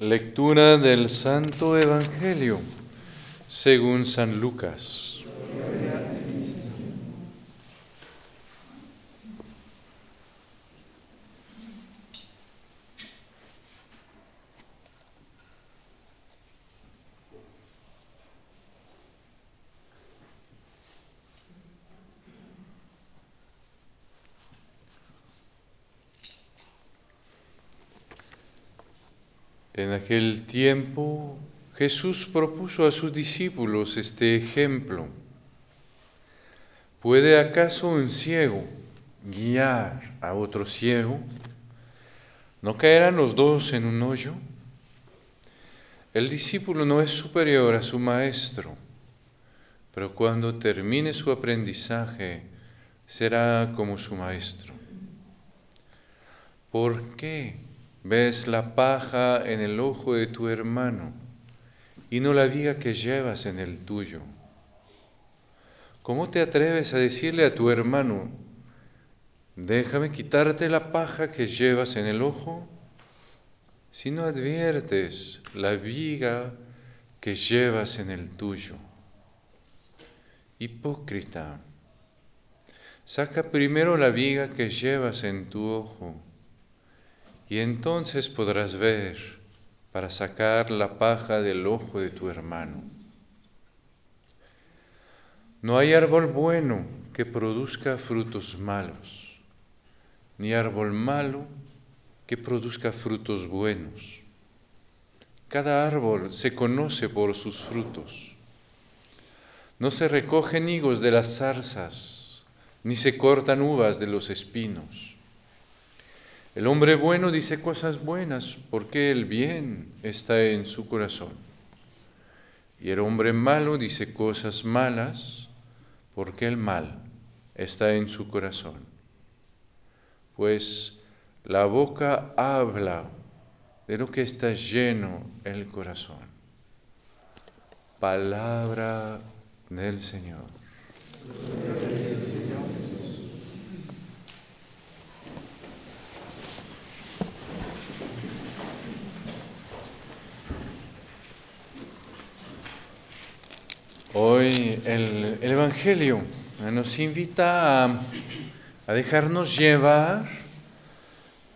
Lectura del Santo Evangelio según San Lucas. En aquel tiempo Jesús propuso a sus discípulos este ejemplo. ¿Puede acaso un ciego guiar a otro ciego? ¿No caerán los dos en un hoyo? El discípulo no es superior a su maestro, pero cuando termine su aprendizaje será como su maestro. ¿Por qué? Ves la paja en el ojo de tu hermano y no la viga que llevas en el tuyo? ¿Cómo te atreves a decirle a tu hermano, déjame quitarte la paja que llevas en el ojo? Si no adviertes la viga que llevas en el tuyo. Hipócrita, saca primero la viga que llevas en tu ojo y entonces podrás ver para sacar la paja del ojo de tu hermano. No hay árbol bueno que produzca frutos malos, ni árbol malo que produzca frutos buenos. Cada árbol se conoce por sus frutos. No se recogen higos de las zarzas, ni se cortan uvas de los espinos. El hombre bueno dice cosas buenas porque el bien está en su corazón. Y el hombre malo dice cosas malas porque el mal está en su corazón. Pues la boca habla de lo que está lleno el corazón. Palabra del Señor. Hoy el, Evangelio nos invita a, dejarnos llevar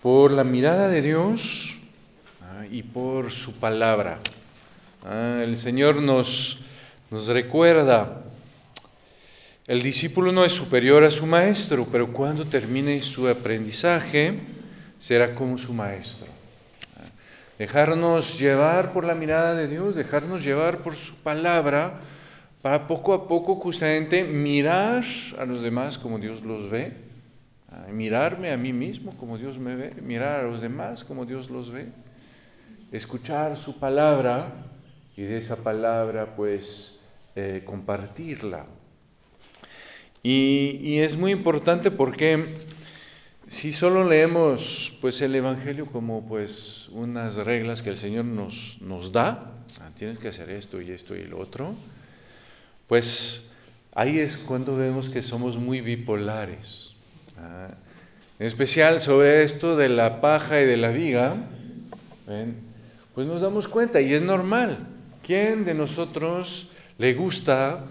por la mirada de Dios ah, y por su palabra. Ah, el Señor nos, nos recuerda, el discípulo no es superior a su maestro, pero cuando termine su aprendizaje será como su maestro. Ah, dejarnos llevar por la mirada de Dios, dejarnos llevar por su palabra, para poco a poco justamente mirar a los demás como Dios los ve, mirarme a mí mismo como Dios me ve, mirar a los demás como Dios los ve, escuchar su palabra y de esa palabra pues eh, compartirla. Y, y, es muy importante porque si solo leemos pues el Evangelio como pues unas reglas que el Señor nos, nos da, ah, tienes que hacer esto y esto y lo otro, pues ahí es cuando vemos que somos muy bipolares. ¿ah? En especial sobre esto de la paja y de la viga, pues nos damos cuenta y es normal. ¿Quién de nosotros le gusta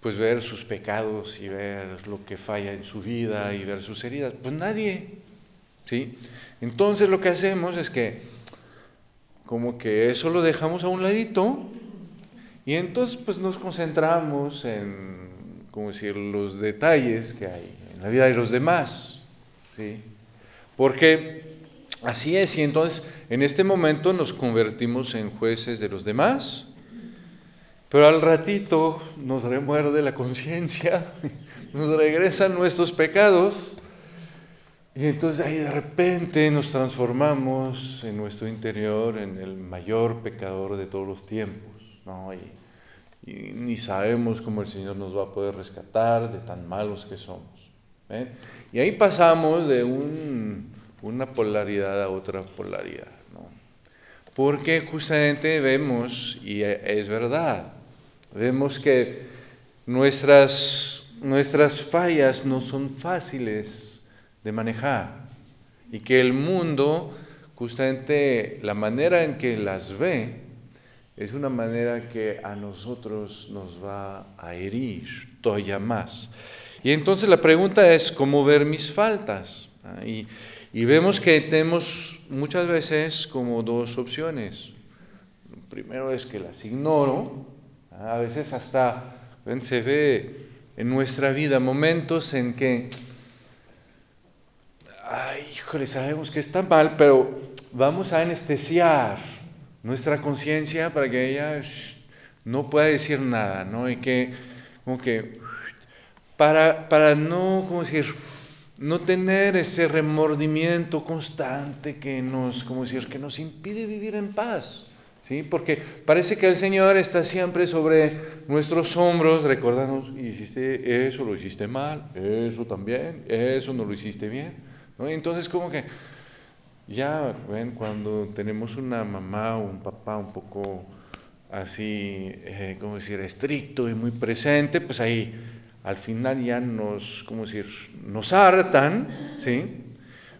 pues ver sus pecados y ver lo que falla en su vida y ver sus heridas? Pues nadie. ¿Sí? Entonces lo que hacemos es que como que eso lo dejamos a un ladito y entonces pues nos concentramos en, como los detalles que hay en la vida de los demás, ¿sí? Porque así es, y entonces en este momento nos convertimos en jueces de los demás, pero al ratito nos remuerde la conciencia, nos regresan nuestros pecados, y entonces ahí de repente nos transformamos en nuestro interior en el mayor pecador de todos los tiempos. ¿No? Y, ni sabemos cómo el Señor nos va a poder rescatar de tan malos que somos. Y ahí pasamos de una polaridad a otra polaridad. ¿no? Porque justamente vemos, y e, es verdad, vemos que nuestras, nuestras fallas no son fáciles de manejar y que el mundo justamente la manera en que las ve es una manera que a nosotros nos va a herir todavía más. Y entonces la pregunta es, ¿cómo ver mis faltas? Ah, y, vemos que tenemos muchas veces como dos opciones. Primero es que las ignoro, ah, a veces hasta se ve en nuestra vida momentos en que, ay, híjole, sabemos que está mal, pero vamos a anestesiar nuestra conciencia para que ella no pueda decir nada, ¿no? Y que, como que, para, para no, ¿cómo decir? No tener ese remordimiento constante que nos, como decir, que nos impide vivir en paz. ¿Sí? Porque parece que el Señor está siempre sobre nuestros hombros, recordándonos, hiciste eso, lo hiciste mal, eso también, eso no lo hiciste bien. ¿no? Entonces, como que ya ven, cuando tenemos una mamá o un papá un poco así, eh, como decir, estricto y muy presente, pues ahí al final ya nos, como decir, nos hartan, ¿sí?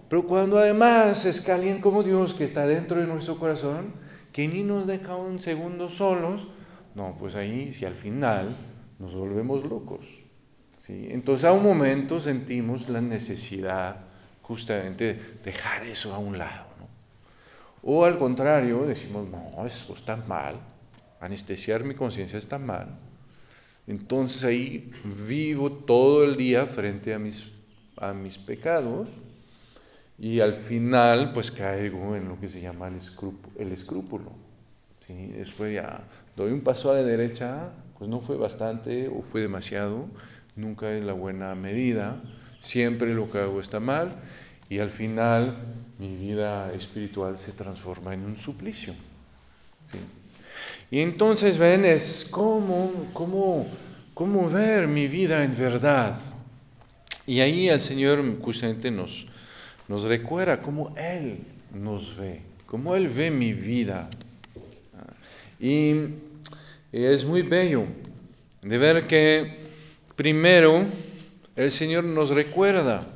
Pero cuando además es que alguien como Dios que está dentro de nuestro corazón, que ni nos deja un segundo solos, no, pues ahí si al final nos volvemos locos, ¿sí? Entonces a un momento sentimos la necesidad justamente dejar eso a un lado. ¿no? O al contrario, decimos, no, eso está mal, anestesiar mi conciencia está mal. Entonces ahí vivo todo el día frente a mis, a mis pecados y al final pues caigo en lo que se llama el, escrúpulo. El escrúpulo ¿sí? Después ya doy un paso a la derecha, pues no fue bastante o fue demasiado, nunca es la buena medida, siempre lo que hago está mal y al final mi vida espiritual se transforma en un suplicio. Y entonces ven, es cómo, cómo, cómo ver mi vida en verdad. Y ahí el Señor justamente nos, nos recuerda cómo Él nos ve, cómo Él ve mi vida. Y es muy bello de ver que primero el Señor nos recuerda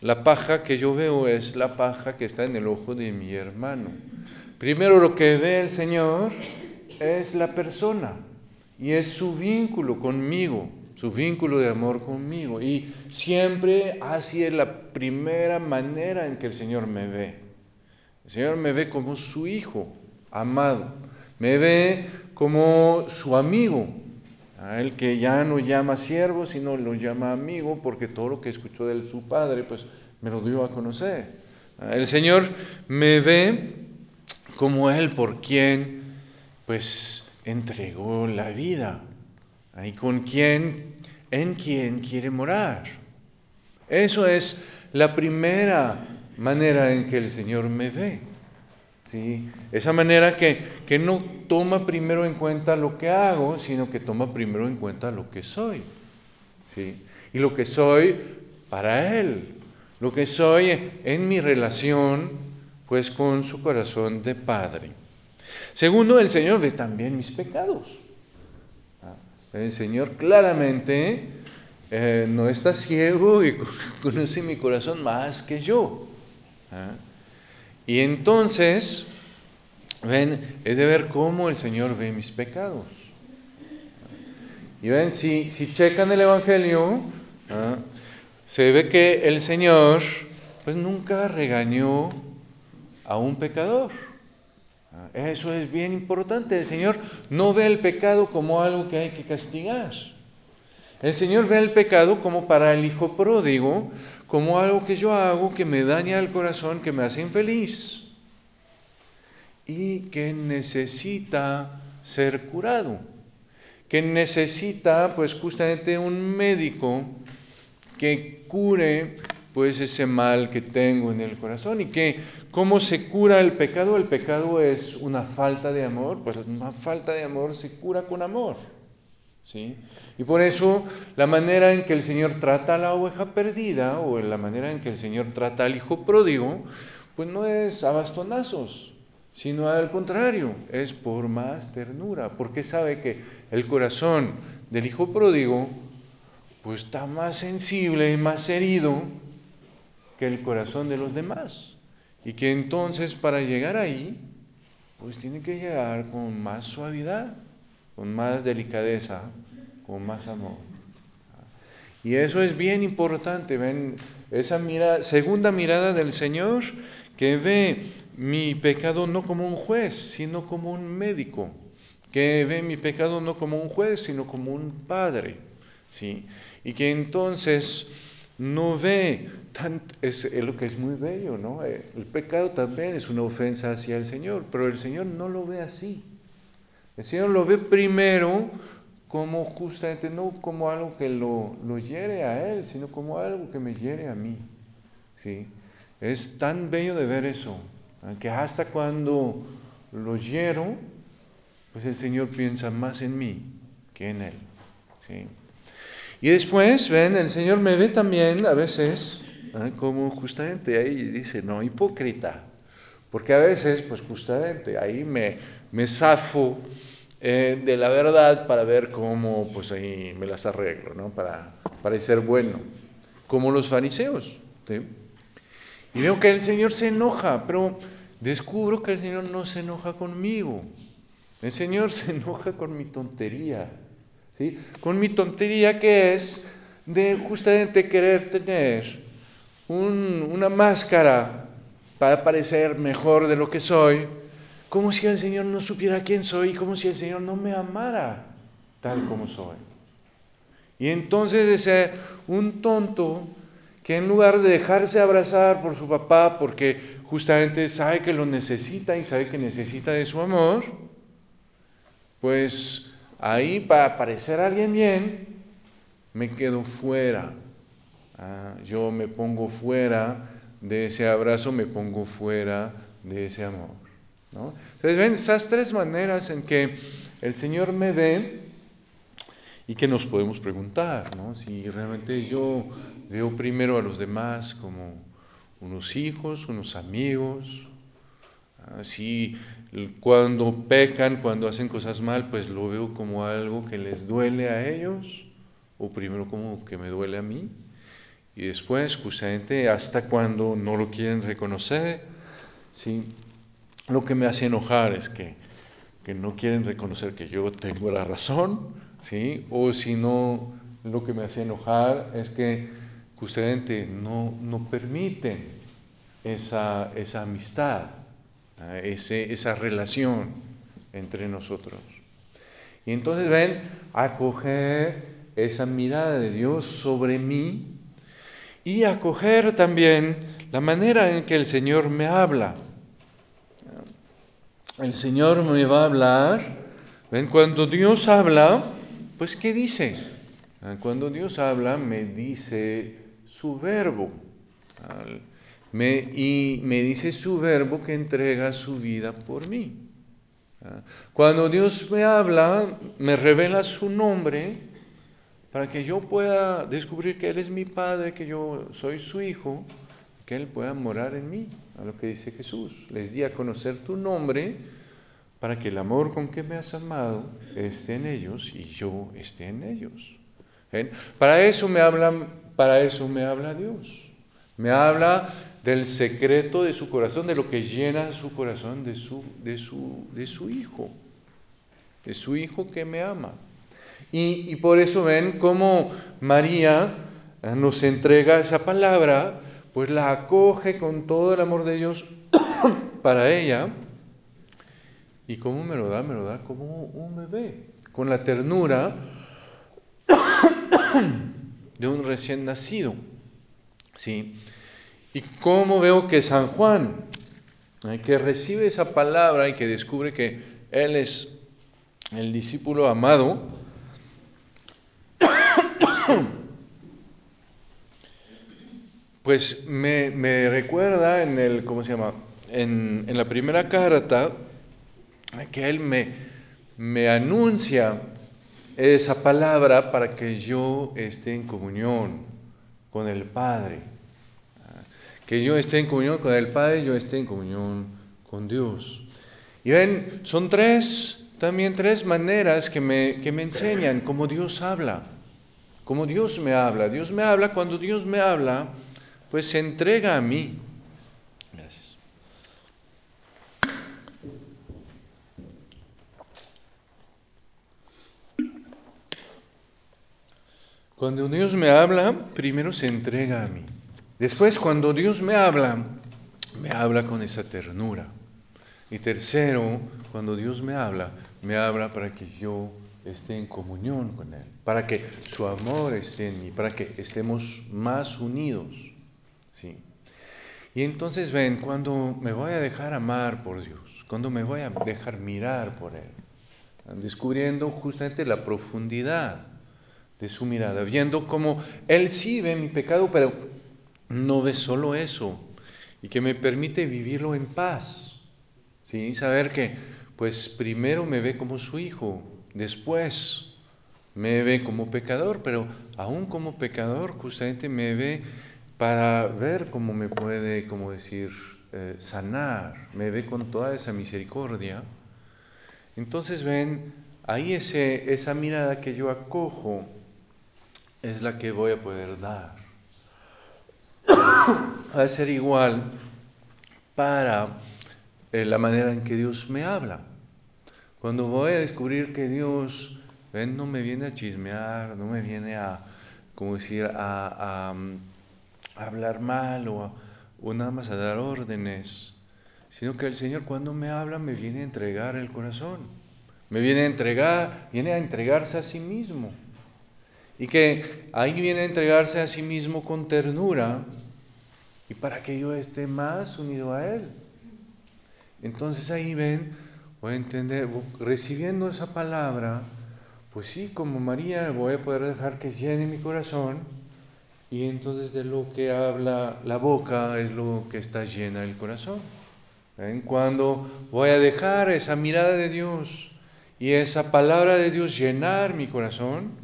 la paja que yo veo es la paja que está en el ojo de mi hermano. Primero lo que ve el Señor es la persona y es su vínculo conmigo, su vínculo de amor conmigo. Y siempre así es la primera manera en que el Señor me ve. El Señor me ve como su hijo amado, me ve como su amigo, a él que ya no llama siervo, sino lo llama amigo, porque todo lo que escuchó de su padre, pues me lo dio a conocer. El Señor me ve como Él por quien, pues, entregó la vida, y con quien, en quien quiere morar. Eso es la primera manera en que el Señor me ve. ¿Sí? Esa manera que, que no toma primero en cuenta lo que hago, sino que toma primero en cuenta lo que soy. ¿sí? Y lo que soy para Él, lo que soy en mi relación pues con su corazón de Padre. Segundo, el Señor ve también mis pecados. ¿Ah? El Señor claramente eh, no está ciego y conoce mi corazón más que yo. ¿Ah? Y entonces, ven, es de ver cómo el Señor ve mis pecados. Y ven, si, si checan el Evangelio, ¿ah? se ve que el Señor pues nunca regañó a un pecador. ¿Ah? Eso es bien importante. El Señor no ve el pecado como algo que hay que castigar. El Señor ve el pecado como para el hijo pródigo, como algo que yo hago que me daña el corazón, que me hace infeliz y que necesita ser curado, que necesita pues justamente un médico que cure pues ese mal que tengo en el corazón y que cómo se cura el pecado, el pecado es una falta de amor, pues una falta de amor se cura con amor. ¿Sí? Y por eso la manera en que el Señor trata a la oveja perdida o la manera en que el Señor trata al hijo pródigo, pues no es a bastonazos, sino al contrario, es por más ternura, porque sabe que el corazón del hijo pródigo pues está más sensible y más herido que el corazón de los demás. Y que entonces para llegar ahí, pues tiene que llegar con más suavidad, con más delicadeza, con más amor. Y eso es bien importante, ven, esa mirada, segunda mirada del Señor que ve mi pecado no como un juez, sino como un médico, que ve mi pecado no como un juez, sino como un padre, ¿sí? Y que entonces no ve tanto, es, lo que es muy bello, ¿no? Eh, el pecado también es una ofensa hacia el Señor, pero el Señor no lo ve así. El Señor lo ve primero como justamente, no como algo que lo, lo hiere a Él, sino como algo que me hiere a mí, ¿sí? Es tan bello de ver eso, que hasta cuando lo hiero, pues el Señor piensa más en mí que en Él, ¿sí? Y después, ven, el Señor me ve también a veces ¿eh? como justamente ahí dice, no, hipócrita. Porque a veces, pues justamente ahí me, me zafo eh, de la verdad para ver cómo, pues ahí me las arreglo, ¿no? Para parecer bueno. Como los fariseos. Y veo que el Señor se enoja, pero descubro que el Señor no se enoja conmigo. El Señor se enoja con mi tontería. Con mi tontería que es de justamente querer tener una máscara para parecer mejor de lo que soy, como si el Señor no supiera quién soy, como si el Señor no me amara tal como soy. Y entonces de ser un tonto que en lugar de dejarse abrazar por su papá, porque justamente sabe que lo necesita y sabe que necesita de su amor, pues Ahí para parecer alguien bien, me quedo fuera. Ah, yo me pongo fuera de ese abrazo, me pongo fuera de ese amor. ¿no? Entonces ven esas tres maneras en que el Señor me ve y que nos podemos preguntar, ¿no? si realmente yo veo primero a los demás como unos hijos, unos amigos, Así, cuando pecan, cuando hacen cosas mal, pues lo veo como algo que les duele a ellos, o primero como que me duele a mí, y después, justamente, hasta cuando no lo quieren reconocer, ¿sí? lo que me hace enojar es que, que no quieren reconocer que yo tengo la razón, ¿sí? o si no, lo que me hace enojar es que justamente no, no permiten esa, esa amistad ese, esa relación entre nosotros. Y entonces ven, acoger esa mirada de Dios sobre mí y acoger también la manera en que el Señor me habla. El Señor me va a hablar, ven, cuando Dios habla, pues ¿qué dice? Cuando Dios habla, me dice su verbo y me dice su verbo que entrega su vida por mí. ¿Ah? Cuando Dios me habla, me revela su nombre para que yo pueda descubrir que Él es mi Padre, que yo soy su Hijo, que Él pueda morar en mí, a lo que dice Jesús. Les di a conocer tu nombre para que el amor con que me has amado esté en ellos y yo esté en ellos. Para eso me habla, para eso me habla Dios. Me habla del secreto de su corazón, de lo que llena su corazón de su, de su, de su hijo, de su hijo que me ama. Y, y por eso ven cómo María eh, nos entrega esa palabra, pues la acoge con todo el amor de Dios para ella. ¿Y cómo me lo da? Me lo da como un bebé, con la ternura de un recién nacido. ¿Sí? ¿Y cómo veo que San Juan, eh, que recibe esa palabra y que descubre que Él es el discípulo amado, pues me, recuerda en el, ¿cómo se llama? En, la primera carta, que Él me, me anuncia esa palabra para que yo esté en comunión con el Padre que yo esté en comunión con el Padre, yo esté en comunión con Dios. Y ven, son tres, también tres maneras que me, que me enseñan cómo Dios habla, cómo Dios me habla. Dios me habla, cuando Dios me habla, pues se entrega a mí. Cuando Dios me habla, primero se entrega a mí. Después, cuando Dios me habla, me habla con esa ternura. Y tercero, cuando Dios me habla, me habla para que yo esté en comunión con Él, para que su amor esté en mí, para que estemos más unidos. ¿sí? Y entonces ven, cuando me voy a dejar amar por Dios, cuando me voy a dejar mirar por Él, descubriendo justamente la profundidad de su mirada, viendo cómo Él sí ve mi pecado, pero no ve solo eso, y que me permite vivirlo en paz, ¿sí? saber que pues primero me ve como su hijo, después me ve como pecador, pero aún como pecador justamente me ve para ver cómo me puede, como decir, eh, sanar, me ve con toda esa misericordia. Entonces ven, ahí ese, esa mirada que yo acojo es la que voy a poder dar. Va a ser igual para eh, la manera en que Dios me habla. Cuando voy a descubrir que Dios ven, no me viene a chismear, no me viene a, como decir, a, a, hablar mal o, o nada más a dar órdenes, sino que el Señor cuando me habla me viene a entregar el corazón, me viene a entregar, viene a entregarse a sí mismo. Y que ahí viene a entregarse a sí mismo con ternura y para que yo esté más unido a Él. Entonces ahí ven, voy a entender, recibiendo esa palabra, pues sí, como María voy a poder dejar que llene mi corazón y entonces de lo que habla la boca es lo que está llena el corazón. ¿Ven? Cuando voy a dejar esa mirada de Dios y esa palabra de Dios llenar mi corazón,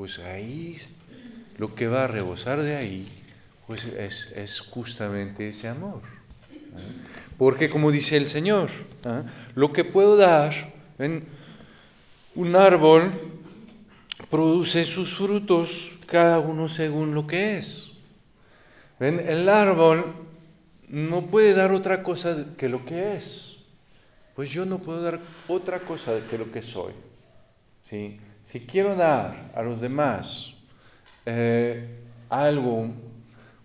pues ahí lo que va a rebosar de ahí, pues es, es justamente ese amor. Porque como dice el Señor, ¿eh? lo que puedo dar, en un árbol produce sus frutos cada uno según lo que es. El árbol no puede dar otra cosa que lo que es. Pues yo no puedo dar otra cosa que lo que soy. ¿sí? Si quiero dar a los demás eh, algo,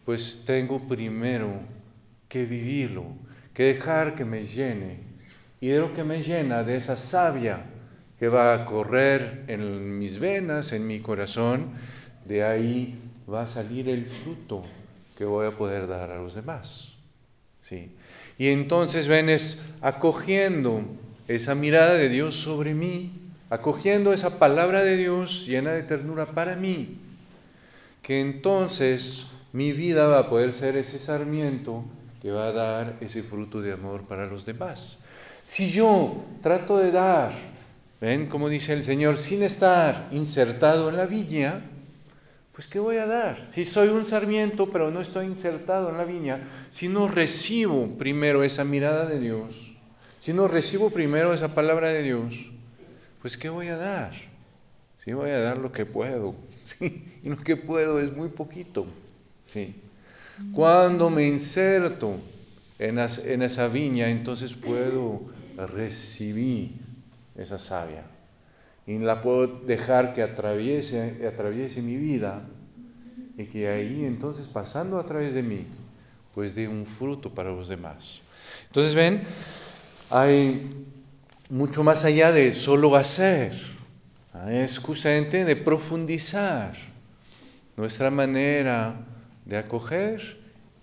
pues tengo primero que vivirlo, que dejar que me llene. Y de lo que me llena, de esa savia que va a correr en mis venas, en mi corazón, de ahí va a salir el fruto que voy a poder dar a los demás. ¿sí? Y entonces ven es acogiendo esa mirada de Dios sobre mí, acogiendo esa palabra de Dios llena de ternura para mí, que entonces mi vida va a poder ser ese sarmiento que va a dar ese fruto de amor para los demás. Si yo trato de dar, ven como dice el Señor, sin estar insertado en la viña, pues ¿qué voy a dar? Si soy un sarmiento pero no estoy insertado en la viña, si no recibo primero esa mirada de Dios, si no recibo primero esa palabra de Dios, pues ¿qué voy a dar? Sí, voy a dar lo que puedo, ¿sí? y lo que puedo es muy poquito. ¿sí? Cuando me inserto en, esa viña, entonces puedo recibir esa savia y la puedo dejar que atraviese, atraviese mi vida y que ahí entonces pasando a través de mí, pues dé un fruto para los demás. Entonces ven, hay mucho más allá de solo hacer, es justamente de profundizar nuestra manera de acoger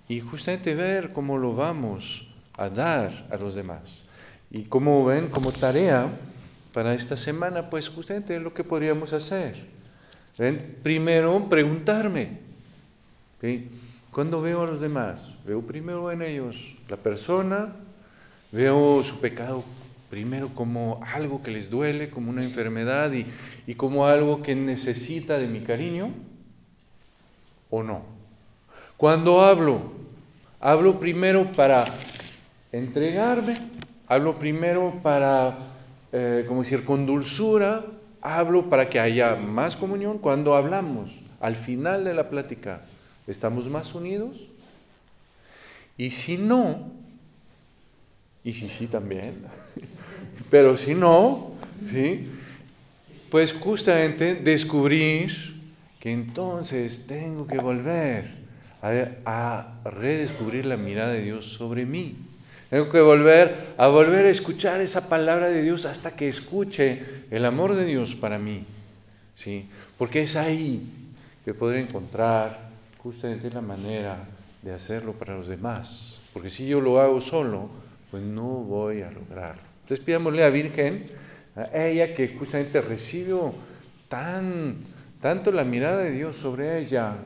y justamente ver cómo lo vamos a dar a los demás. Y como ven, como tarea, para esta semana, pues justamente es lo que podríamos hacer. ¿Ven? Primero, preguntarme. Cuando veo a los demás, veo primero en ellos la persona, veo su pecado primero como algo que les duele, como una enfermedad y, y como algo que necesita de mi cariño, o no. Cuando hablo, hablo primero para entregarme, hablo primero para eh, como decir, con dulzura, hablo para que haya más comunión. Cuando hablamos, al final de la plática, ¿estamos más unidos? Y si no, y si sí también, pero si no, ¿sí? Pues justamente descubrir que entonces tengo que volver a, redescubrir la mirada de Dios sobre mí. Tengo que volver a volver a escuchar esa palabra de Dios hasta que escuche el amor de Dios para mí. ¿sí? Porque es ahí que podré encontrar justamente la manera de hacerlo para los demás. Porque si yo lo hago solo, pues no voy a lograrlo. Entonces pidámosle a Virgen, a ella que justamente recibió tan, tanto la mirada de Dios sobre ella,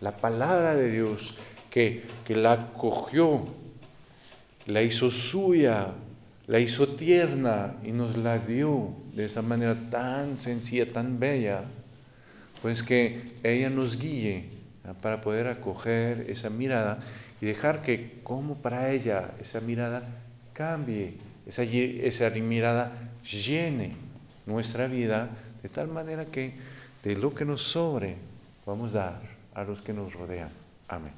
la palabra de Dios, que, que la cogió, la hizo suya, la hizo tierna y nos la dio de esa manera tan sencilla, tan bella, pues que ella nos guíe para poder acoger esa mirada y dejar que como para ella esa mirada cambie, esa, esa mirada llene nuestra vida de tal manera que de lo que nos sobre vamos a dar a los que nos rodean. Amén.